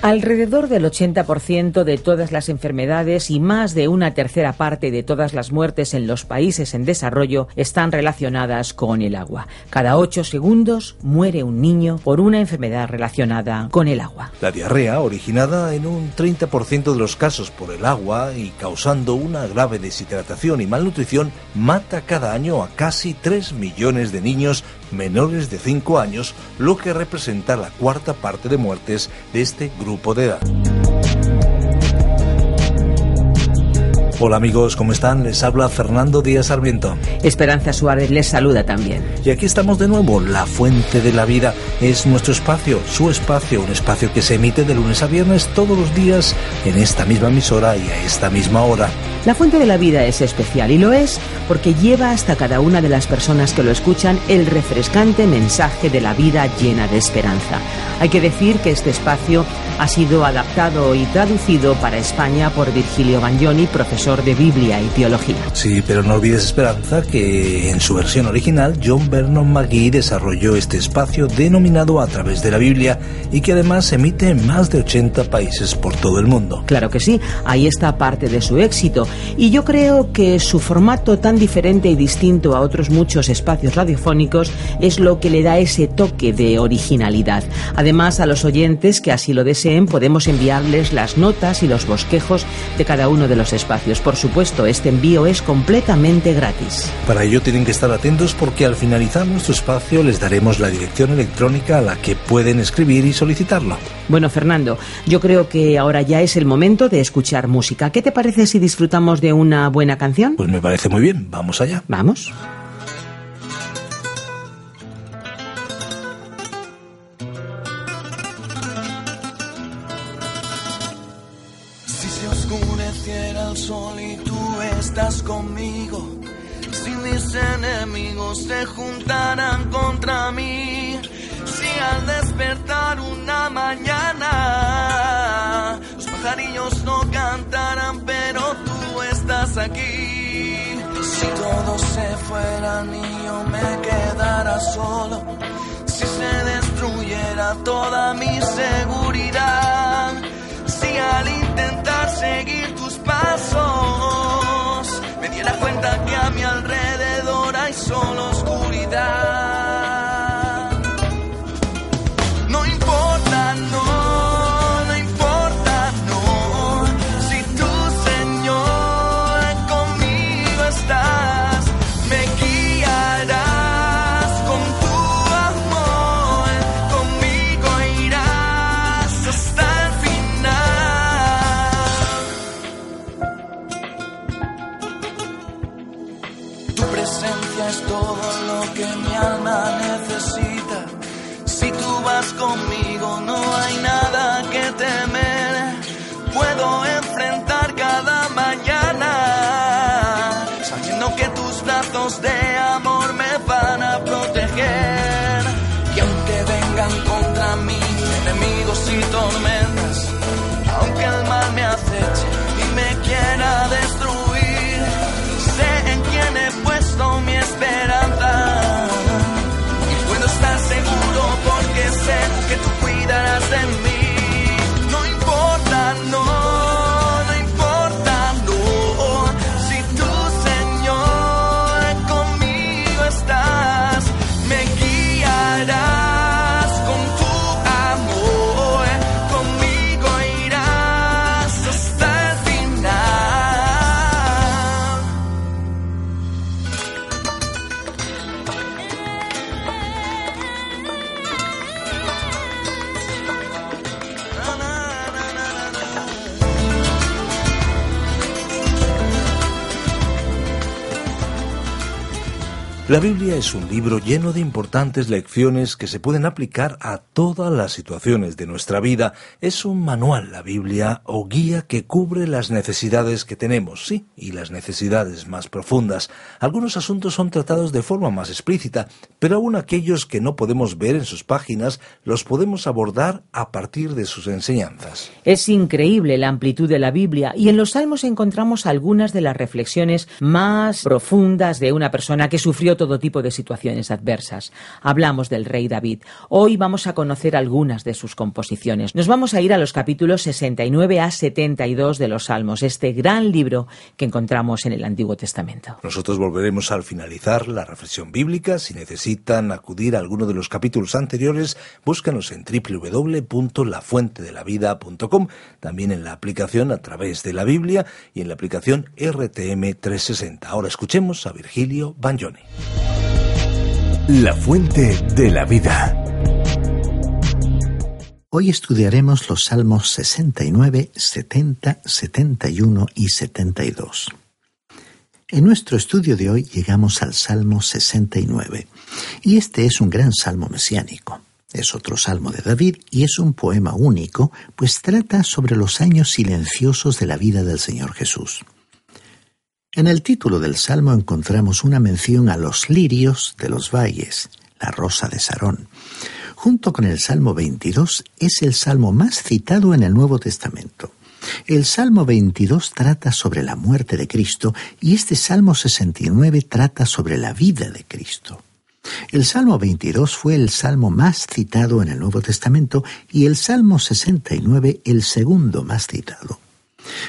Alrededor del 80% de todas las enfermedades y más de una tercera parte de todas las muertes en los países en desarrollo están relacionadas con el agua. Cada ocho segundos muere un niño por una enfermedad relacionada con el agua. La diarrea, originada en un 30% de los casos por el agua y causando una grave deshidratación y malnutrición, mata cada año a casi 3 millones de niños menores de 5 años, lo que representa la cuarta parte de muertes de este grupo de edad. Hola amigos, ¿cómo están? Les habla Fernando Díaz Sarmiento. Esperanza Suárez les saluda también. Y aquí estamos de nuevo. La Fuente de la Vida es nuestro espacio, su espacio, un espacio que se emite de lunes a viernes todos los días en esta misma emisora y a esta misma hora. La Fuente de la Vida es especial y lo es porque lleva hasta cada una de las personas que lo escuchan el refrescante mensaje de la vida llena de esperanza. Hay que decir que este espacio ha sido adaptado y traducido para España por Virgilio Bagnoni, profesor de Biblia y Teología. Sí, pero no olvides, Esperanza, que en su versión original John Vernon McGee desarrolló este espacio denominado A través de la Biblia y que además se emite en más de 80 países por todo el mundo. Claro que sí, ahí está parte de su éxito y yo creo que su formato tan diferente y distinto a otros muchos espacios radiofónicos es lo que le da ese toque de originalidad. Además, a los oyentes que así lo deseen podemos enviarles las notas y los bosquejos de cada uno de los espacios. Por supuesto, este envío es completamente gratis. Para ello tienen que estar atentos porque al finalizar nuestro espacio les daremos la dirección electrónica a la que pueden escribir y solicitarlo. Bueno, Fernando, yo creo que ahora ya es el momento de escuchar música. ¿Qué te parece si disfrutamos de una buena canción? Pues me parece muy bien. Vamos allá. Vamos. Si se oscureciera el sol y tú estás conmigo, si mis enemigos se juntaran contra mí, si al despertar una mañana los pajarillos no cantaran, pero tú aquí. Si todos se fueran y yo me quedara solo, si se destruyera toda mi seguridad, si al intentar seguir tus pasos me diera cuenta que a mi alrededor hay solo oscuridad. Presencia es todo lo que mi alma necesita. Si tú vas conmigo, no hay nada que temer. Puedo enfrentar cada mañana, sabiendo que tus brazos de La Biblia es un libro lleno de importantes lecciones que se pueden aplicar a todas las situaciones de nuestra vida. Es un manual, la Biblia, o guía que cubre las necesidades que tenemos, sí, y las necesidades más profundas. Algunos asuntos son tratados de forma más explícita, pero aún aquellos que no podemos ver en sus páginas los podemos abordar a partir de sus enseñanzas. Es increíble la amplitud de la Biblia y en los Salmos encontramos algunas de las reflexiones más profundas de una persona que sufrió todo tipo de situaciones adversas. Hablamos del rey David. Hoy vamos a conocer algunas de sus composiciones. Nos vamos a ir a los capítulos 69 a 72 de los Salmos, este gran libro que encontramos en el Antiguo Testamento. Nosotros volveremos al finalizar la reflexión bíblica. Si necesitan acudir a alguno de los capítulos anteriores, búscanos en www.lafuentedelavida.com, también en la aplicación a través de la Biblia y en la aplicación RTM 360. Ahora escuchemos a Virgilio Bagnoni. La fuente de la vida. Hoy estudiaremos los Salmos 69, 70, 71 y 72. En nuestro estudio de hoy llegamos al Salmo 69, y este es un gran salmo mesiánico. Es otro salmo de David y es un poema único, pues trata sobre los años silenciosos de la vida del Señor Jesús. En el título del Salmo encontramos una mención a los lirios de los valles, la rosa de Sarón. Junto con el Salmo 22 es el salmo más citado en el Nuevo Testamento. El Salmo 22 trata sobre la muerte de Cristo y este Salmo 69 trata sobre la vida de Cristo. El Salmo 22 fue el salmo más citado en el Nuevo Testamento y el Salmo 69 el segundo más citado.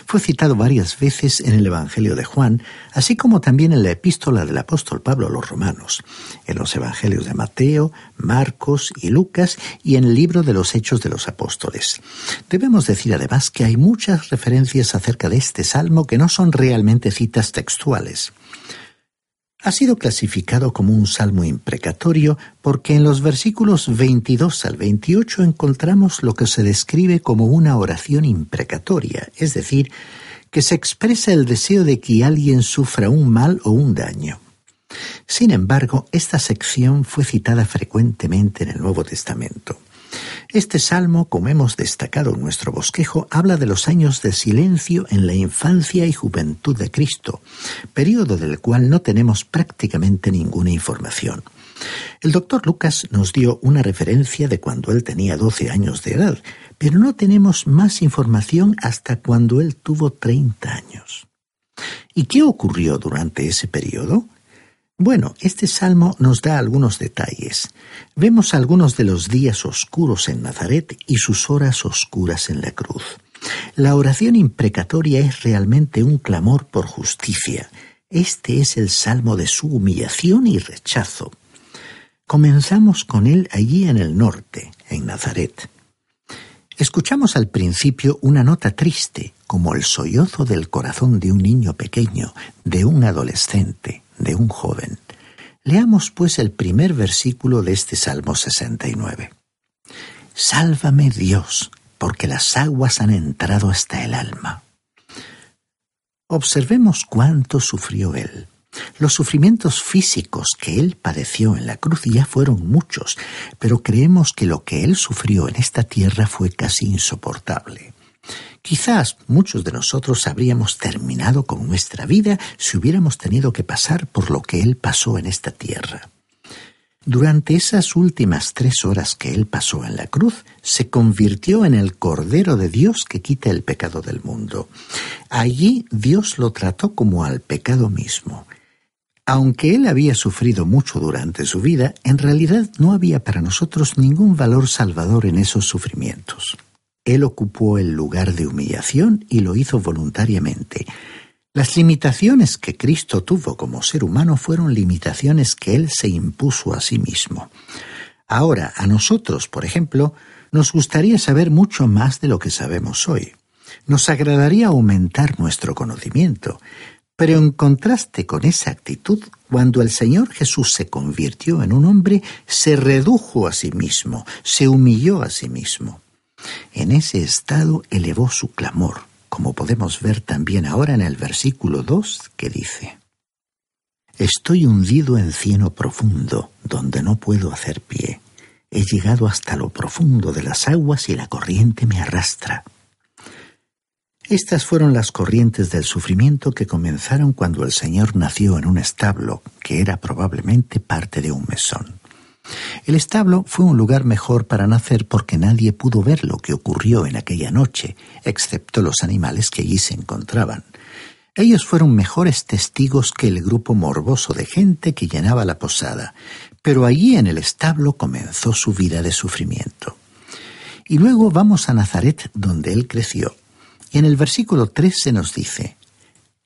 Fue citado varias veces en el Evangelio de Juan, así como también en la epístola del apóstol Pablo a los romanos, en los Evangelios de Mateo, Marcos y Lucas y en el libro de los Hechos de los Apóstoles. Debemos decir además que hay muchas referencias acerca de este salmo que no son realmente citas textuales. Ha sido clasificado como un salmo imprecatorio porque en los versículos 22 al 28 encontramos lo que se describe como una oración imprecatoria, es decir, que se expresa el deseo de que alguien sufra un mal o un daño. Sin embargo, esta sección fue citada frecuentemente en el Nuevo Testamento. Este salmo, como hemos destacado en nuestro bosquejo, habla de los años de silencio en la infancia y juventud de Cristo, periodo del cual no tenemos prácticamente ninguna información. El doctor Lucas nos dio una referencia de cuando él tenía 12 años de edad, pero no tenemos más información hasta cuando él tuvo 30 años. ¿Y qué ocurrió durante ese periodo? Bueno, este salmo nos da algunos detalles. Vemos algunos de los días oscuros en Nazaret y sus horas oscuras en la cruz. La oración imprecatoria es realmente un clamor por justicia. Este es el salmo de su humillación y rechazo. Comenzamos con él allí en el norte, en Nazaret. Escuchamos al principio una nota triste, como el sollozo del corazón de un niño pequeño, de un adolescente de un joven. Leamos pues el primer versículo de este Salmo 69. Sálvame Dios, porque las aguas han entrado hasta el alma. Observemos cuánto sufrió él. Los sufrimientos físicos que él padeció en la cruz ya fueron muchos, pero creemos que lo que él sufrió en esta tierra fue casi insoportable. Quizás muchos de nosotros habríamos terminado con nuestra vida si hubiéramos tenido que pasar por lo que Él pasó en esta tierra. Durante esas últimas tres horas que Él pasó en la cruz, se convirtió en el Cordero de Dios que quita el pecado del mundo. Allí Dios lo trató como al pecado mismo. Aunque Él había sufrido mucho durante su vida, en realidad no había para nosotros ningún valor salvador en esos sufrimientos. Él ocupó el lugar de humillación y lo hizo voluntariamente. Las limitaciones que Cristo tuvo como ser humano fueron limitaciones que Él se impuso a sí mismo. Ahora, a nosotros, por ejemplo, nos gustaría saber mucho más de lo que sabemos hoy. Nos agradaría aumentar nuestro conocimiento, pero en contraste con esa actitud, cuando el Señor Jesús se convirtió en un hombre, se redujo a sí mismo, se humilló a sí mismo. En ese estado elevó su clamor, como podemos ver también ahora en el versículo 2 que dice, Estoy hundido en cieno profundo, donde no puedo hacer pie. He llegado hasta lo profundo de las aguas y la corriente me arrastra. Estas fueron las corrientes del sufrimiento que comenzaron cuando el Señor nació en un establo, que era probablemente parte de un mesón. El establo fue un lugar mejor para nacer porque nadie pudo ver lo que ocurrió en aquella noche, excepto los animales que allí se encontraban. Ellos fueron mejores testigos que el grupo morboso de gente que llenaba la posada, pero allí en el establo comenzó su vida de sufrimiento. Y luego vamos a Nazaret, donde él creció. Y en el versículo 3 se nos dice,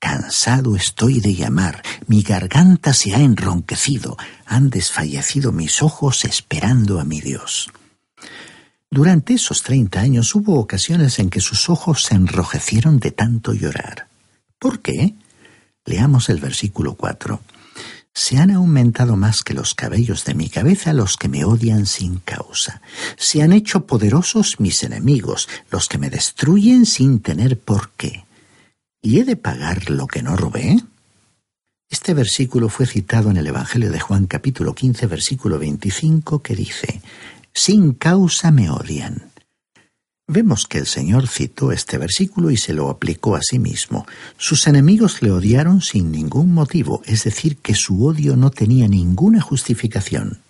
Cansado estoy de llamar, mi garganta se ha enronquecido, han desfallecido mis ojos esperando a mi Dios. Durante esos treinta años hubo ocasiones en que sus ojos se enrojecieron de tanto llorar. ¿Por qué? Leamos el versículo 4. Se han aumentado más que los cabellos de mi cabeza los que me odian sin causa. Se han hecho poderosos mis enemigos, los que me destruyen sin tener por qué. ¿Y he de pagar lo que no robé? Este versículo fue citado en el Evangelio de Juan capítulo 15 versículo 25 que dice, Sin causa me odian. Vemos que el Señor citó este versículo y se lo aplicó a sí mismo. Sus enemigos le odiaron sin ningún motivo, es decir, que su odio no tenía ninguna justificación.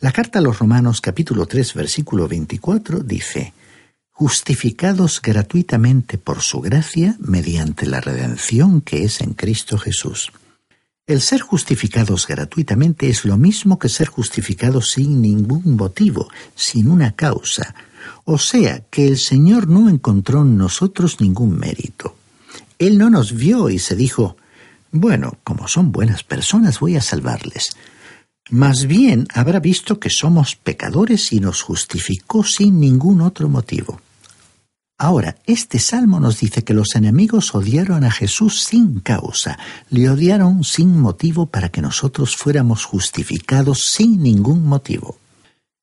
La carta a los Romanos capítulo 3 versículo 24 dice, justificados gratuitamente por su gracia mediante la redención que es en Cristo Jesús. El ser justificados gratuitamente es lo mismo que ser justificados sin ningún motivo, sin una causa, o sea que el Señor no encontró en nosotros ningún mérito. Él no nos vio y se dijo, bueno, como son buenas personas voy a salvarles. Más bien habrá visto que somos pecadores y nos justificó sin ningún otro motivo. Ahora, este salmo nos dice que los enemigos odiaron a Jesús sin causa, le odiaron sin motivo para que nosotros fuéramos justificados sin ningún motivo.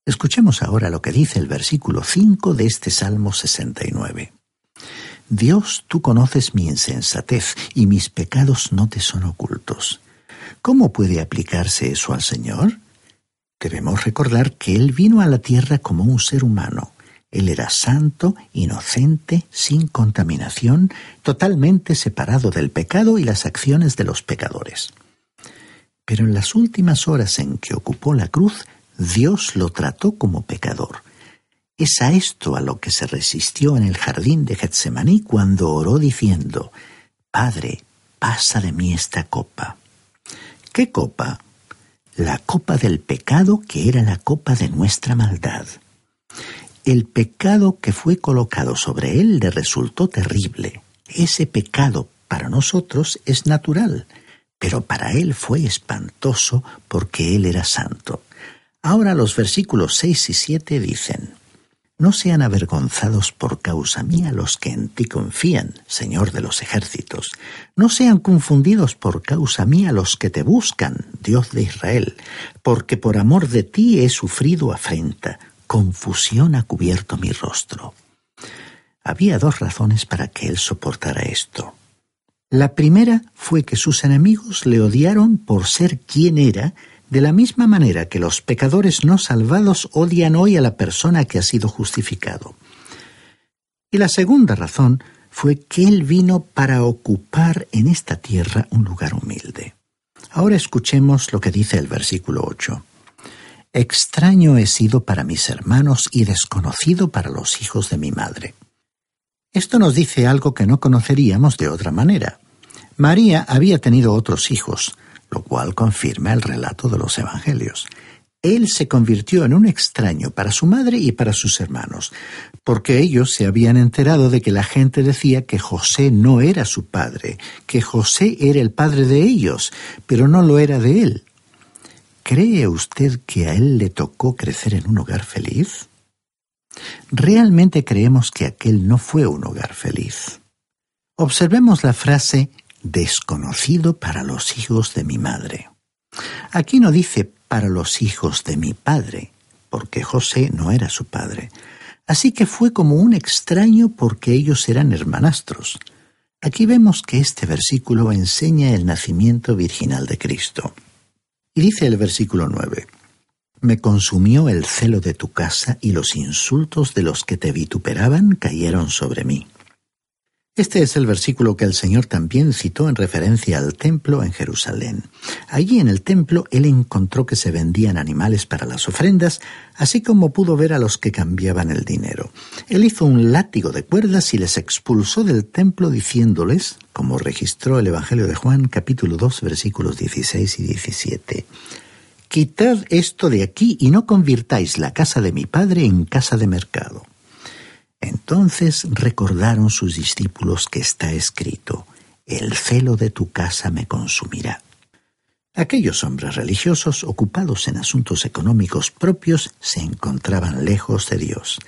Escuchemos ahora lo que dice el versículo 5 de este Salmo 69. Dios, tú conoces mi insensatez y mis pecados no te son ocultos. ¿Cómo puede aplicarse eso al Señor? Debemos recordar que Él vino a la tierra como un ser humano él era santo, inocente, sin contaminación, totalmente separado del pecado y las acciones de los pecadores. Pero en las últimas horas en que ocupó la cruz, Dios lo trató como pecador. Es a esto a lo que se resistió en el jardín de Getsemaní cuando oró diciendo, Padre, pasa de mí esta copa. ¿Qué copa? La copa del pecado que era la copa de nuestra maldad. El pecado que fue colocado sobre él le resultó terrible. Ese pecado para nosotros es natural, pero para él fue espantoso porque él era santo. Ahora los versículos 6 y 7 dicen, No sean avergonzados por causa mía los que en ti confían, Señor de los ejércitos. No sean confundidos por causa mía los que te buscan, Dios de Israel, porque por amor de ti he sufrido afrenta confusión ha cubierto mi rostro. Había dos razones para que él soportara esto. La primera fue que sus enemigos le odiaron por ser quien era, de la misma manera que los pecadores no salvados odian hoy a la persona que ha sido justificado. Y la segunda razón fue que él vino para ocupar en esta tierra un lugar humilde. Ahora escuchemos lo que dice el versículo 8. Extraño he sido para mis hermanos y desconocido para los hijos de mi madre. Esto nos dice algo que no conoceríamos de otra manera. María había tenido otros hijos, lo cual confirma el relato de los Evangelios. Él se convirtió en un extraño para su madre y para sus hermanos, porque ellos se habían enterado de que la gente decía que José no era su padre, que José era el padre de ellos, pero no lo era de él. ¿Cree usted que a él le tocó crecer en un hogar feliz? Realmente creemos que aquel no fue un hogar feliz. Observemos la frase desconocido para los hijos de mi madre. Aquí no dice para los hijos de mi padre, porque José no era su padre. Así que fue como un extraño porque ellos eran hermanastros. Aquí vemos que este versículo enseña el nacimiento virginal de Cristo. Y dice el versículo 9, Me consumió el celo de tu casa y los insultos de los que te vituperaban cayeron sobre mí. Este es el versículo que el Señor también citó en referencia al templo en Jerusalén. Allí en el templo él encontró que se vendían animales para las ofrendas, así como pudo ver a los que cambiaban el dinero. Él hizo un látigo de cuerdas y les expulsó del templo diciéndoles, como registró el Evangelio de Juan capítulo 2 versículos 16 y 17, Quitad esto de aquí y no convirtáis la casa de mi padre en casa de mercado. Entonces recordaron sus discípulos que está escrito, el celo de tu casa me consumirá. Aquellos hombres religiosos ocupados en asuntos económicos propios se encontraban lejos de Dios.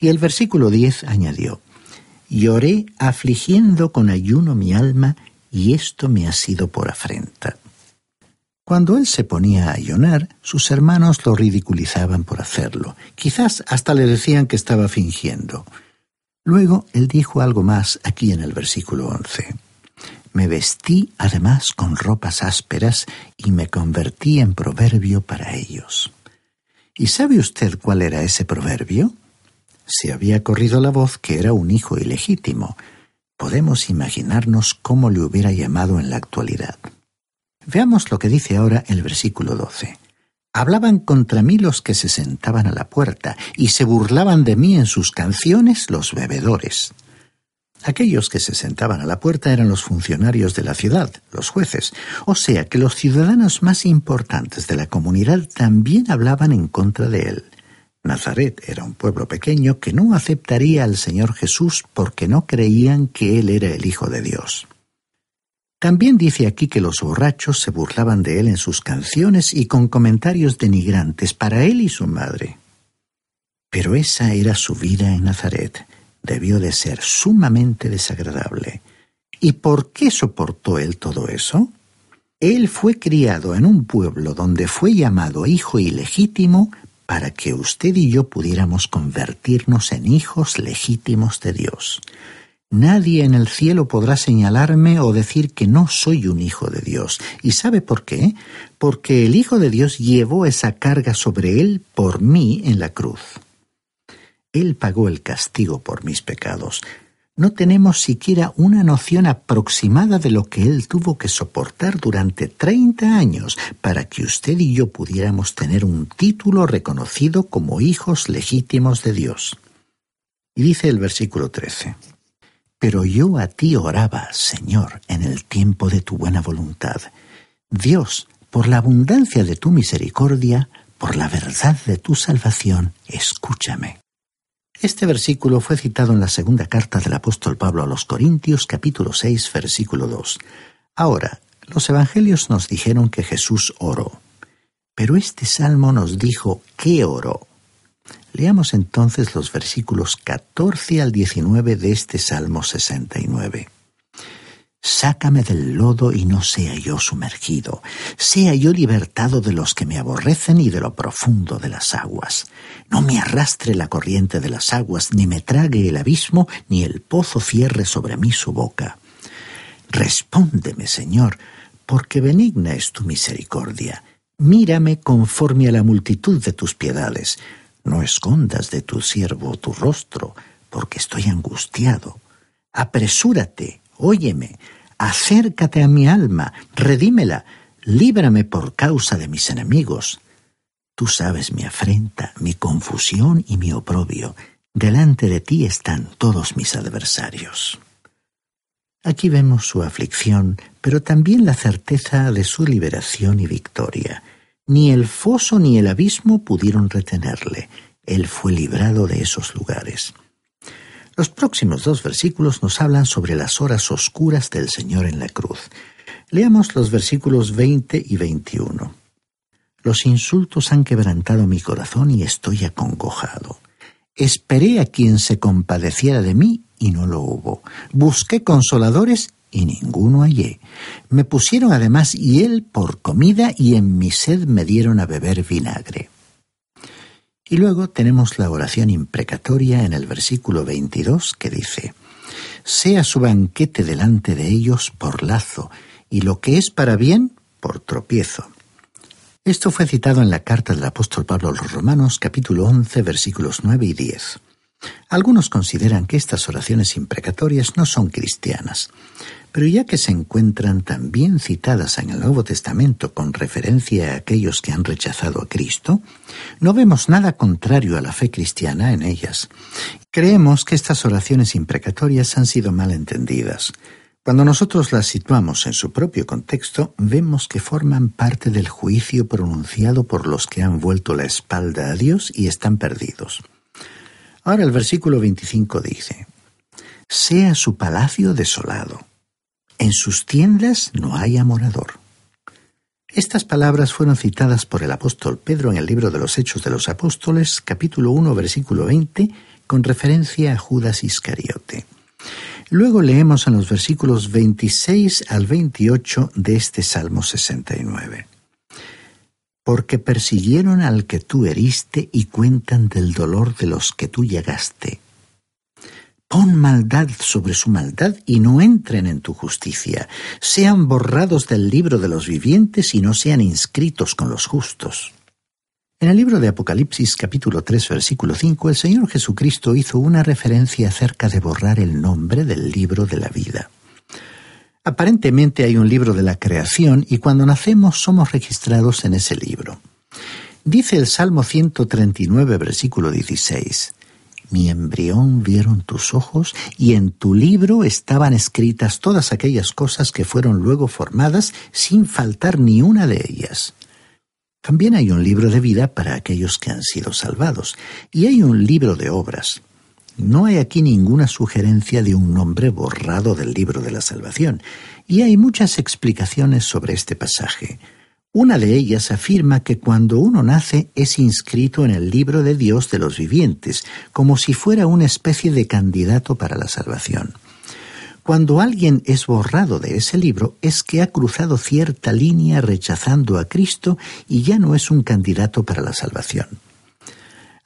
Y el versículo 10 añadió, Lloré afligiendo con ayuno mi alma, y esto me ha sido por afrenta. Cuando él se ponía a ayunar, sus hermanos lo ridiculizaban por hacerlo. Quizás hasta le decían que estaba fingiendo. Luego él dijo algo más aquí en el versículo 11. Me vestí además con ropas ásperas y me convertí en proverbio para ellos. ¿Y sabe usted cuál era ese proverbio? Se había corrido la voz que era un hijo ilegítimo. Podemos imaginarnos cómo le hubiera llamado en la actualidad. Veamos lo que dice ahora el versículo 12. Hablaban contra mí los que se sentaban a la puerta, y se burlaban de mí en sus canciones los bebedores. Aquellos que se sentaban a la puerta eran los funcionarios de la ciudad, los jueces, o sea que los ciudadanos más importantes de la comunidad también hablaban en contra de él. Nazaret era un pueblo pequeño que no aceptaría al Señor Jesús porque no creían que él era el Hijo de Dios. También dice aquí que los borrachos se burlaban de él en sus canciones y con comentarios denigrantes para él y su madre. Pero esa era su vida en Nazaret. Debió de ser sumamente desagradable. ¿Y por qué soportó él todo eso? Él fue criado en un pueblo donde fue llamado hijo ilegítimo para que usted y yo pudiéramos convertirnos en hijos legítimos de Dios. Nadie en el cielo podrá señalarme o decir que no soy un hijo de Dios. ¿Y sabe por qué? Porque el Hijo de Dios llevó esa carga sobre él por mí en la cruz. Él pagó el castigo por mis pecados. No tenemos siquiera una noción aproximada de lo que Él tuvo que soportar durante treinta años para que usted y yo pudiéramos tener un título reconocido como hijos legítimos de Dios. Y dice el versículo 13. Pero yo a ti oraba, Señor, en el tiempo de tu buena voluntad. Dios, por la abundancia de tu misericordia, por la verdad de tu salvación, escúchame. Este versículo fue citado en la segunda carta del apóstol Pablo a los Corintios capítulo 6 versículo 2. Ahora, los evangelios nos dijeron que Jesús oró, pero este salmo nos dijo qué oró. Leamos entonces los versículos 14 al 19 de este Salmo 69. Sácame del lodo y no sea yo sumergido, sea yo libertado de los que me aborrecen y de lo profundo de las aguas. No me arrastre la corriente de las aguas, ni me trague el abismo, ni el pozo cierre sobre mí su boca. Respóndeme, Señor, porque benigna es tu misericordia. Mírame conforme a la multitud de tus piedades no escondas de tu siervo tu rostro, porque estoy angustiado. Apresúrate, óyeme, acércate a mi alma, redímela, líbrame por causa de mis enemigos. Tú sabes mi afrenta, mi confusión y mi oprobio. Delante de ti están todos mis adversarios. Aquí vemos su aflicción, pero también la certeza de su liberación y victoria. Ni el foso ni el abismo pudieron retenerle. Él fue librado de esos lugares. Los próximos dos versículos nos hablan sobre las horas oscuras del Señor en la cruz. Leamos los versículos 20 y 21. Los insultos han quebrantado mi corazón y estoy acongojado. Esperé a quien se compadeciera de mí y no lo hubo. Busqué consoladores y ninguno hallé. Me pusieron además hiel por comida y en mi sed me dieron a beber vinagre. Y luego tenemos la oración imprecatoria en el versículo 22 que dice, Sea su banquete delante de ellos por lazo, y lo que es para bien por tropiezo. Esto fue citado en la carta del apóstol Pablo a los Romanos capítulo 11 versículos 9 y 10. Algunos consideran que estas oraciones imprecatorias no son cristianas, pero ya que se encuentran también citadas en el Nuevo Testamento con referencia a aquellos que han rechazado a Cristo, no vemos nada contrario a la fe cristiana en ellas. Creemos que estas oraciones imprecatorias han sido mal entendidas. Cuando nosotros las situamos en su propio contexto, vemos que forman parte del juicio pronunciado por los que han vuelto la espalda a Dios y están perdidos. Ahora el versículo 25 dice, Sea su palacio desolado, en sus tiendas no haya morador. Estas palabras fueron citadas por el apóstol Pedro en el libro de los Hechos de los Apóstoles, capítulo 1, versículo 20, con referencia a Judas Iscariote. Luego leemos en los versículos 26 al 28 de este Salmo 69. Porque persiguieron al que tú heriste y cuentan del dolor de los que tú llegaste. Pon maldad sobre su maldad y no entren en tu justicia. Sean borrados del libro de los vivientes y no sean inscritos con los justos. En el libro de Apocalipsis capítulo 3 versículo 5 el Señor Jesucristo hizo una referencia acerca de borrar el nombre del libro de la vida. Aparentemente hay un libro de la creación y cuando nacemos somos registrados en ese libro. Dice el Salmo 139 versículo 16, Mi embrión vieron tus ojos y en tu libro estaban escritas todas aquellas cosas que fueron luego formadas sin faltar ni una de ellas. También hay un libro de vida para aquellos que han sido salvados, y hay un libro de obras. No hay aquí ninguna sugerencia de un nombre borrado del libro de la salvación, y hay muchas explicaciones sobre este pasaje. Una de ellas afirma que cuando uno nace es inscrito en el libro de Dios de los vivientes, como si fuera una especie de candidato para la salvación. Cuando alguien es borrado de ese libro es que ha cruzado cierta línea rechazando a Cristo y ya no es un candidato para la salvación.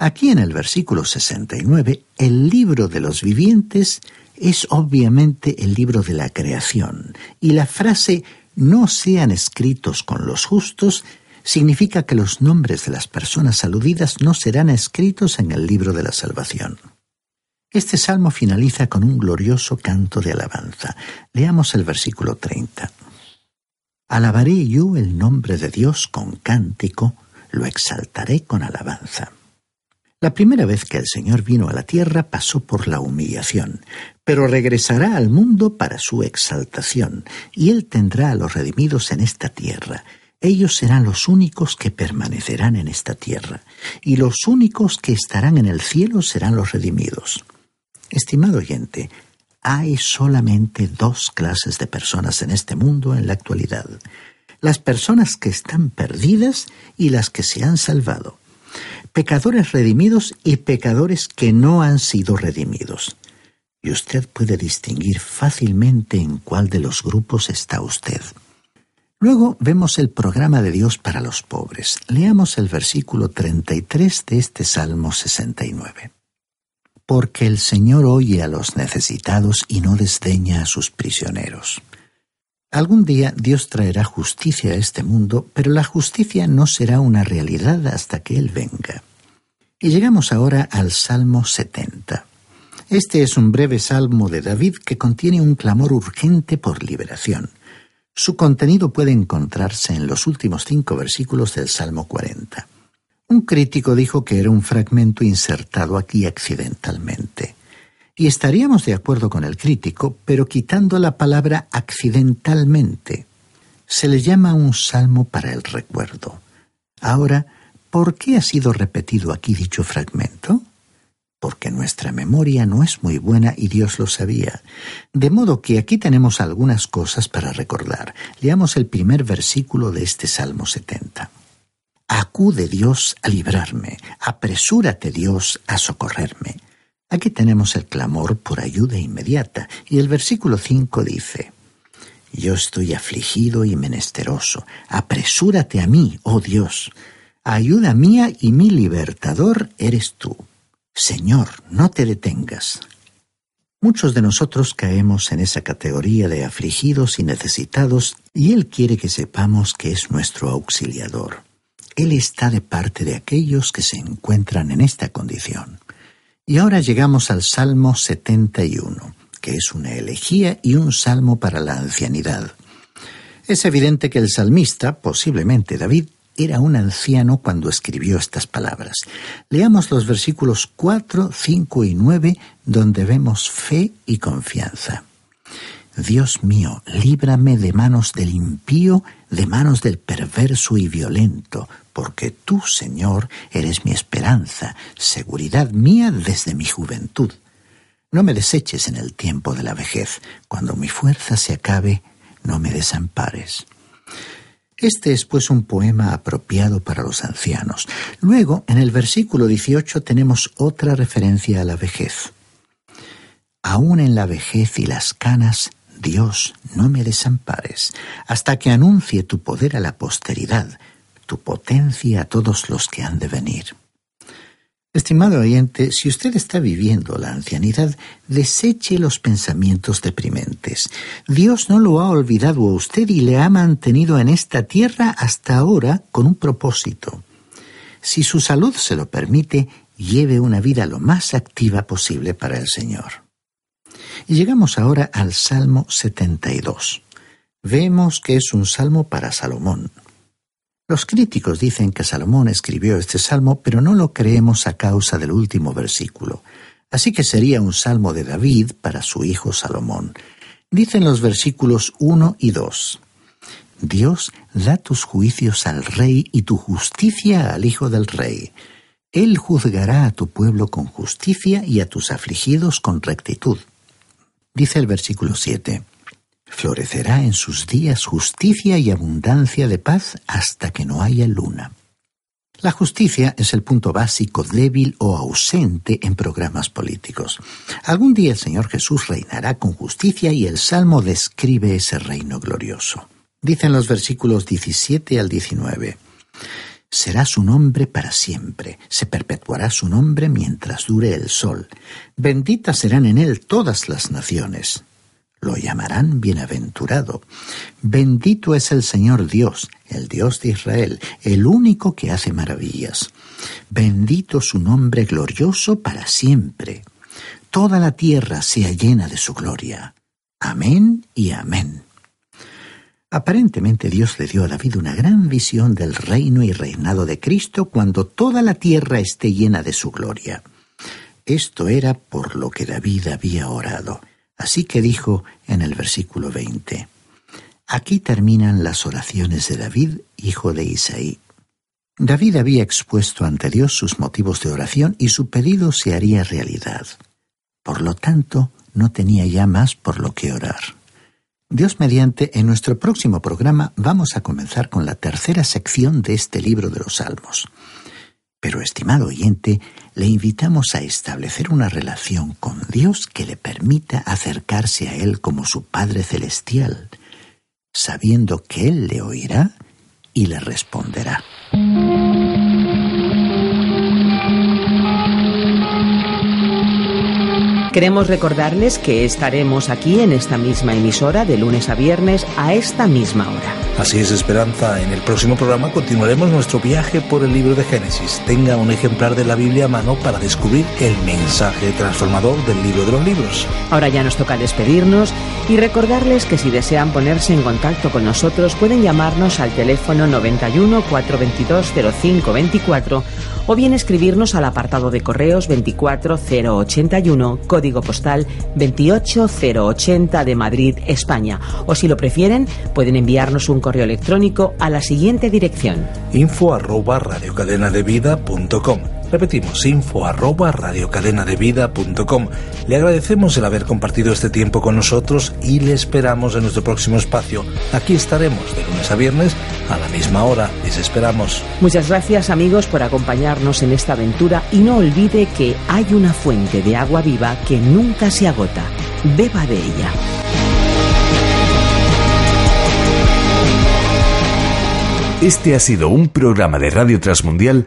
Aquí en el versículo 69, el libro de los vivientes es obviamente el libro de la creación, y la frase no sean escritos con los justos significa que los nombres de las personas aludidas no serán escritos en el libro de la salvación. Este salmo finaliza con un glorioso canto de alabanza. Leamos el versículo 30. Alabaré yo el nombre de Dios con cántico, lo exaltaré con alabanza. La primera vez que el Señor vino a la tierra pasó por la humillación, pero regresará al mundo para su exaltación, y Él tendrá a los redimidos en esta tierra. Ellos serán los únicos que permanecerán en esta tierra, y los únicos que estarán en el cielo serán los redimidos. Estimado oyente, hay solamente dos clases de personas en este mundo en la actualidad. Las personas que están perdidas y las que se han salvado. Pecadores redimidos y pecadores que no han sido redimidos. Y usted puede distinguir fácilmente en cuál de los grupos está usted. Luego vemos el programa de Dios para los pobres. Leamos el versículo 33 de este Salmo 69 porque el Señor oye a los necesitados y no desdeña a sus prisioneros. Algún día Dios traerá justicia a este mundo, pero la justicia no será una realidad hasta que Él venga. Y llegamos ahora al Salmo 70. Este es un breve salmo de David que contiene un clamor urgente por liberación. Su contenido puede encontrarse en los últimos cinco versículos del Salmo 40. Un crítico dijo que era un fragmento insertado aquí accidentalmente. Y estaríamos de acuerdo con el crítico, pero quitando la palabra accidentalmente. Se le llama un salmo para el recuerdo. Ahora, ¿por qué ha sido repetido aquí dicho fragmento? Porque nuestra memoria no es muy buena y Dios lo sabía. De modo que aquí tenemos algunas cosas para recordar. Leamos el primer versículo de este Salmo 70. Acude Dios a librarme, apresúrate Dios a socorrerme. Aquí tenemos el clamor por ayuda inmediata y el versículo 5 dice, Yo estoy afligido y menesteroso, apresúrate a mí, oh Dios, ayuda mía y mi libertador eres tú. Señor, no te detengas. Muchos de nosotros caemos en esa categoría de afligidos y necesitados y Él quiere que sepamos que es nuestro auxiliador. Él está de parte de aquellos que se encuentran en esta condición. Y ahora llegamos al Salmo 71, que es una elegía y un salmo para la ancianidad. Es evidente que el salmista, posiblemente David, era un anciano cuando escribió estas palabras. Leamos los versículos 4, 5 y 9, donde vemos fe y confianza. Dios mío, líbrame de manos del impío, de manos del perverso y violento, porque tú, Señor, eres mi esperanza, seguridad mía desde mi juventud. No me deseches en el tiempo de la vejez, cuando mi fuerza se acabe, no me desampares. Este es pues un poema apropiado para los ancianos. Luego, en el versículo 18 tenemos otra referencia a la vejez. Aún en la vejez y las canas, Dios, no me desampares, hasta que anuncie tu poder a la posteridad, tu potencia a todos los que han de venir. Estimado oyente, si usted está viviendo la ancianidad, deseche los pensamientos deprimentes. Dios no lo ha olvidado a usted y le ha mantenido en esta tierra hasta ahora con un propósito. Si su salud se lo permite, lleve una vida lo más activa posible para el Señor. Y llegamos ahora al Salmo 72. Vemos que es un salmo para Salomón. Los críticos dicen que Salomón escribió este salmo, pero no lo creemos a causa del último versículo. Así que sería un salmo de David para su hijo Salomón. Dicen los versículos 1 y 2. Dios da tus juicios al rey y tu justicia al hijo del rey. Él juzgará a tu pueblo con justicia y a tus afligidos con rectitud. Dice el versículo 7. Florecerá en sus días justicia y abundancia de paz hasta que no haya luna. La justicia es el punto básico débil o ausente en programas políticos. Algún día el Señor Jesús reinará con justicia y el Salmo describe ese reino glorioso. Dicen los versículos 17 al 19. Será su nombre para siempre, se perpetuará su nombre mientras dure el sol. Benditas serán en él todas las naciones lo llamarán bienaventurado. Bendito es el Señor Dios, el Dios de Israel, el único que hace maravillas. Bendito su nombre glorioso para siempre. Toda la tierra sea llena de su gloria. Amén y amén. Aparentemente Dios le dio a David una gran visión del reino y reinado de Cristo cuando toda la tierra esté llena de su gloria. Esto era por lo que David había orado. Así que dijo en el versículo 20, Aquí terminan las oraciones de David, hijo de Isaí. David había expuesto ante Dios sus motivos de oración y su pedido se haría realidad. Por lo tanto, no tenía ya más por lo que orar. Dios mediante, en nuestro próximo programa vamos a comenzar con la tercera sección de este libro de los Salmos. Pero, estimado oyente, le invitamos a establecer una relación con Dios que le permita acercarse a Él como su Padre Celestial, sabiendo que Él le oirá y le responderá. Queremos recordarles que estaremos aquí en esta misma emisora de lunes a viernes a esta misma hora. Así es, Esperanza. En el próximo programa continuaremos nuestro viaje por el libro de Génesis. Tenga un ejemplar de la Biblia a mano para descubrir el mensaje transformador del libro de los libros. Ahora ya nos toca despedirnos y recordarles que si desean ponerse en contacto con nosotros pueden llamarnos al teléfono 91 422 0524 o bien escribirnos al apartado de correos 24081, código postal 28080 de Madrid, España. O si lo prefieren, pueden enviarnos un correo electrónico a la siguiente dirección. info arroba radiocadenadevida.com Repetimos, info arroba radiocadenadevida.com. Le agradecemos el haber compartido este tiempo con nosotros y le esperamos en nuestro próximo espacio. Aquí estaremos de lunes a viernes a la misma hora. Les esperamos. Muchas gracias amigos por acompañarnos en esta aventura y no olvide que hay una fuente de agua viva que nunca se agota. Beba de ella. Este ha sido un programa de Radio Transmundial